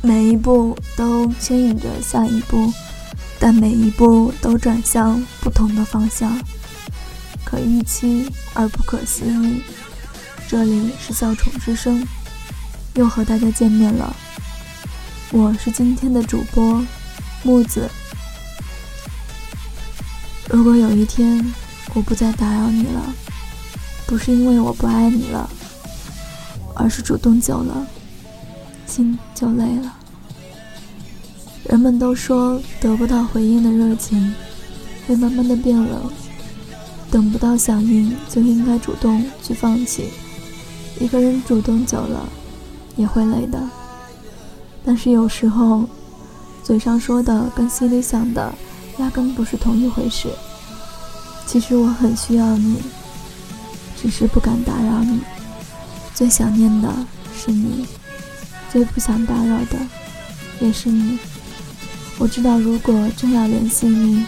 每一步都牵引着下一步，但每一步都转向不同的方向，可预期而不可思议。这里是笑宠之声，又和大家见面了。我是今天的主播木子。如果有一天我不再打扰你了，不是因为我不爱你了，而是主动久了。心就累了。人们都说得不到回应的热情会慢慢的变冷，等不到响应就应该主动去放弃。一个人主动久了也会累的，但是有时候嘴上说的跟心里想的压根不是同一回事。其实我很需要你，只是不敢打扰你。最想念的是你。最不想打扰的也是你。我知道，如果真要联系你，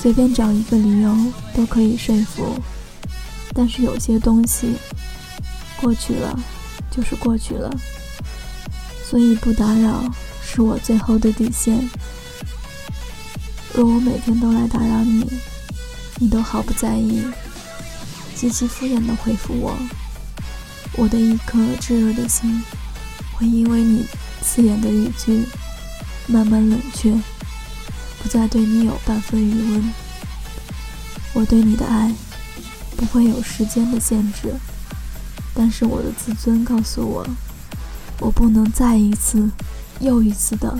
随便找一个理由都可以说服。但是有些东西过去了就是过去了，所以不打扰是我最后的底线。若我每天都来打扰你，你都毫不在意，极其敷衍的回复我，我的一颗炙热的心。会因为你刺眼的语句慢慢冷却，不再对你有半分余温。我对你的爱不会有时间的限制，但是我的自尊告诉我，我不能再一次又一次的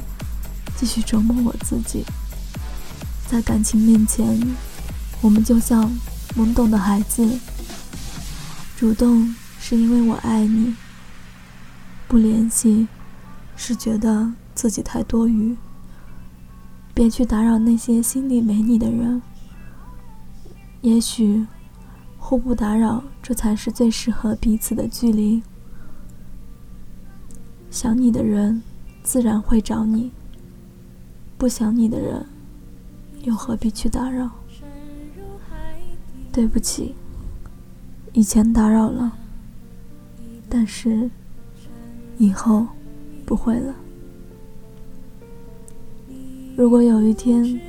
继续折磨我自己。在感情面前，我们就像懵懂的孩子，主动是因为我爱你。不联系，是觉得自己太多余。别去打扰那些心里没你的人。也许，互不打扰，这才是最适合彼此的距离。想你的人，自然会找你；不想你的人，又何必去打扰？对不起，以前打扰了，但是。以后不会了。如果有一天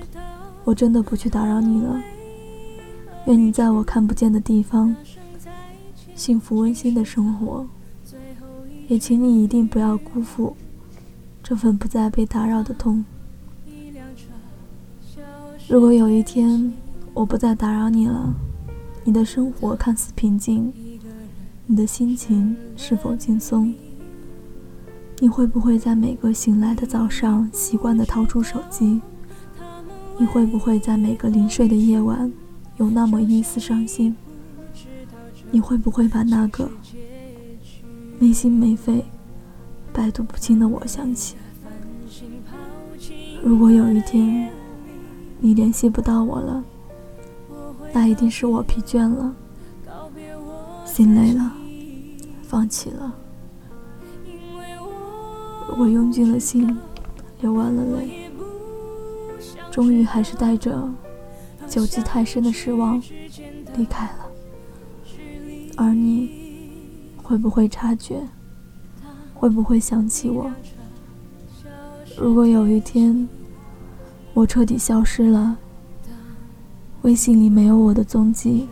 我真的不去打扰你了，愿你在我看不见的地方幸福温馨的生活。也请你一定不要辜负这份不再被打扰的痛。如果有一天我不再打扰你了，你的生活看似平静，你的心情是否轻松？你会不会在每个醒来的早上习惯地掏出手机？你会不会在每个临睡的夜晚有那么一丝伤心？你会不会把那个没心没肺、百毒不侵的我想起？如果有一天你联系不到我了，那一定是我疲倦了，心累了，放弃了。我用尽了心，流完了泪，终于还是带着久积太深的失望离开了。而你会不会察觉？会不会想起我？如果有一天我彻底消失了，微信里没有我的踪迹，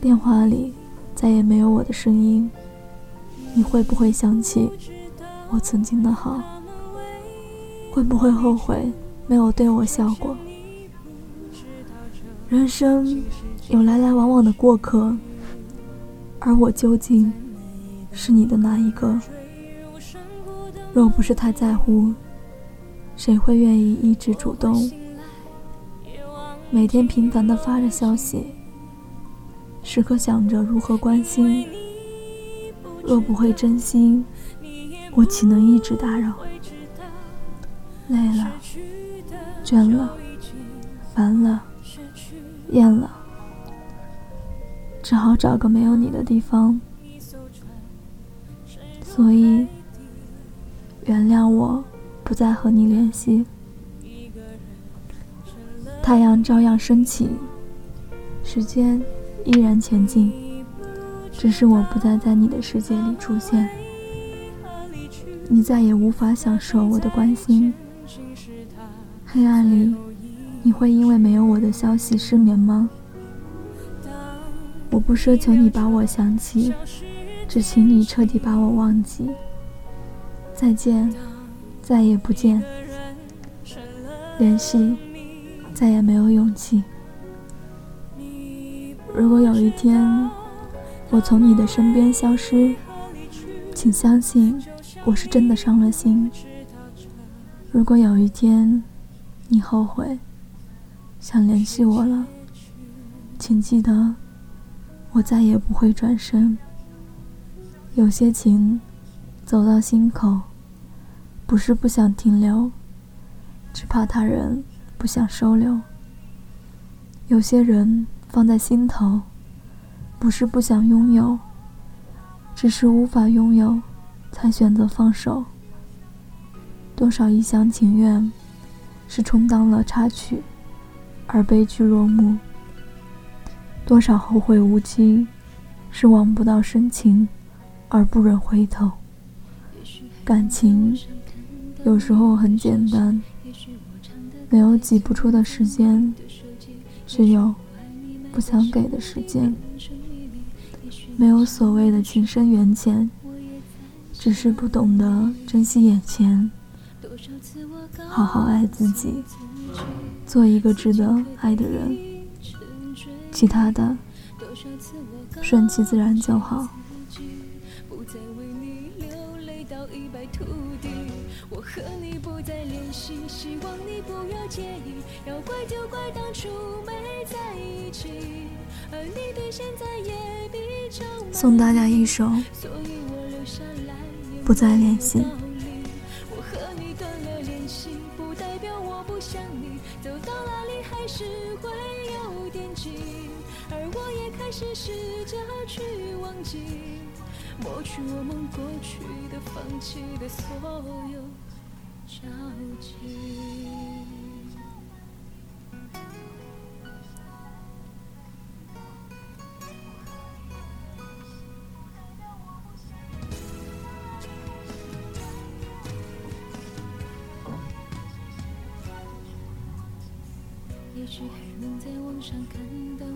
电话里再也没有我的声音，你会不会想起？我曾经的好，会不会后悔没有对我笑过？人生有来来往往的过客，而我究竟是你的哪一个？若不是太在乎，谁会愿意一直主动？每天频繁的发着消息，时刻想着如何关心。若不会真心。我岂能一直打扰？累了，倦了，烦了，厌了，只好找个没有你的地方。所以，原谅我不再和你联系。太阳照样升起，时间依然前进，只是我不再在你的世界里出现。你再也无法享受我的关心。黑暗里，你会因为没有我的消息失眠吗？我不奢求你把我想起，只请你彻底把我忘记。再见，再也不见。联系，再也没有勇气。如果有一天我从你的身边消失，请相信我是真的伤了心。如果有一天你后悔想联系我了，请记得我再也不会转身。有些情走到心口，不是不想停留，只怕他人不想收留。有些人放在心头，不是不想拥有。只是无法拥有，才选择放手。多少一厢情愿，是充当了插曲，而悲剧落幕；多少后会无期，是望不到深情，而不忍回头。感情有时候很简单，没有挤不出的时间，只有不想给的时间。没有所谓的情深缘浅，只是不懂得珍惜眼前。好好爱自己，做一个值得爱的人，其他的顺其自然就好。我和你不再联系，希望你不要介意。要怪就怪当初没在一起，而你对现在也比较送大家一首《不再联系》。我和你断了联系，不代表我不想你。走到哪里还是会有惦记，而我也开始试着去忘记。抹去我们过去的、放弃的所有交集。也许还能在网上看到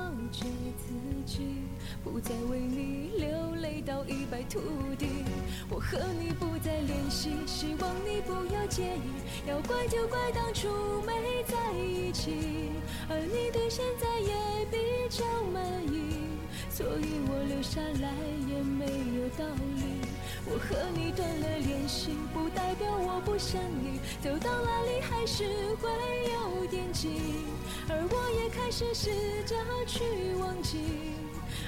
觉自己，不再为你流泪到一败涂地。我和你不再联系，希望你不要介意。要怪就怪当初没在一起，而你对现在也比较满意，所以我留下来也没有道理。我和你断了联系，不代表我不想你。走到哪里还是会有惦记，而我也开始试着去忘记，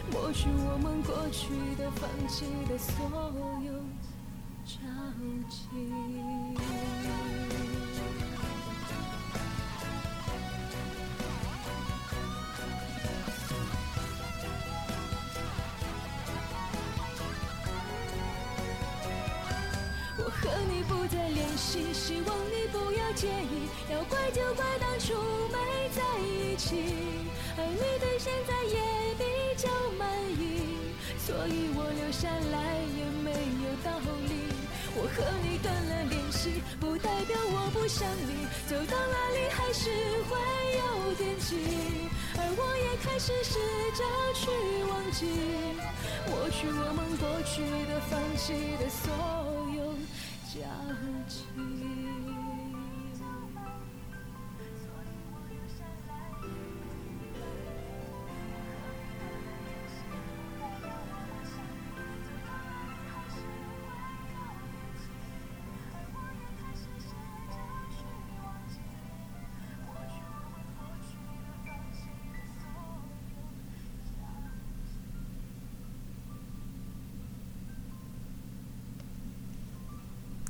抹去我们过去的、放弃的所有交集。和你不再联系希望你不要介意，要怪就怪当初一起，而你对现在也比较满意，所以我留下来也没有道理。我和你断了联系，不代表我不想你，走到哪里还是会有惦记，而我也开始试着去忘记，抹去我们过去的、放弃的所有。交集。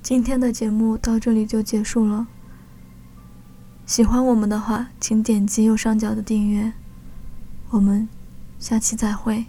今天的节目到这里就结束了。喜欢我们的话，请点击右上角的订阅。我们下期再会。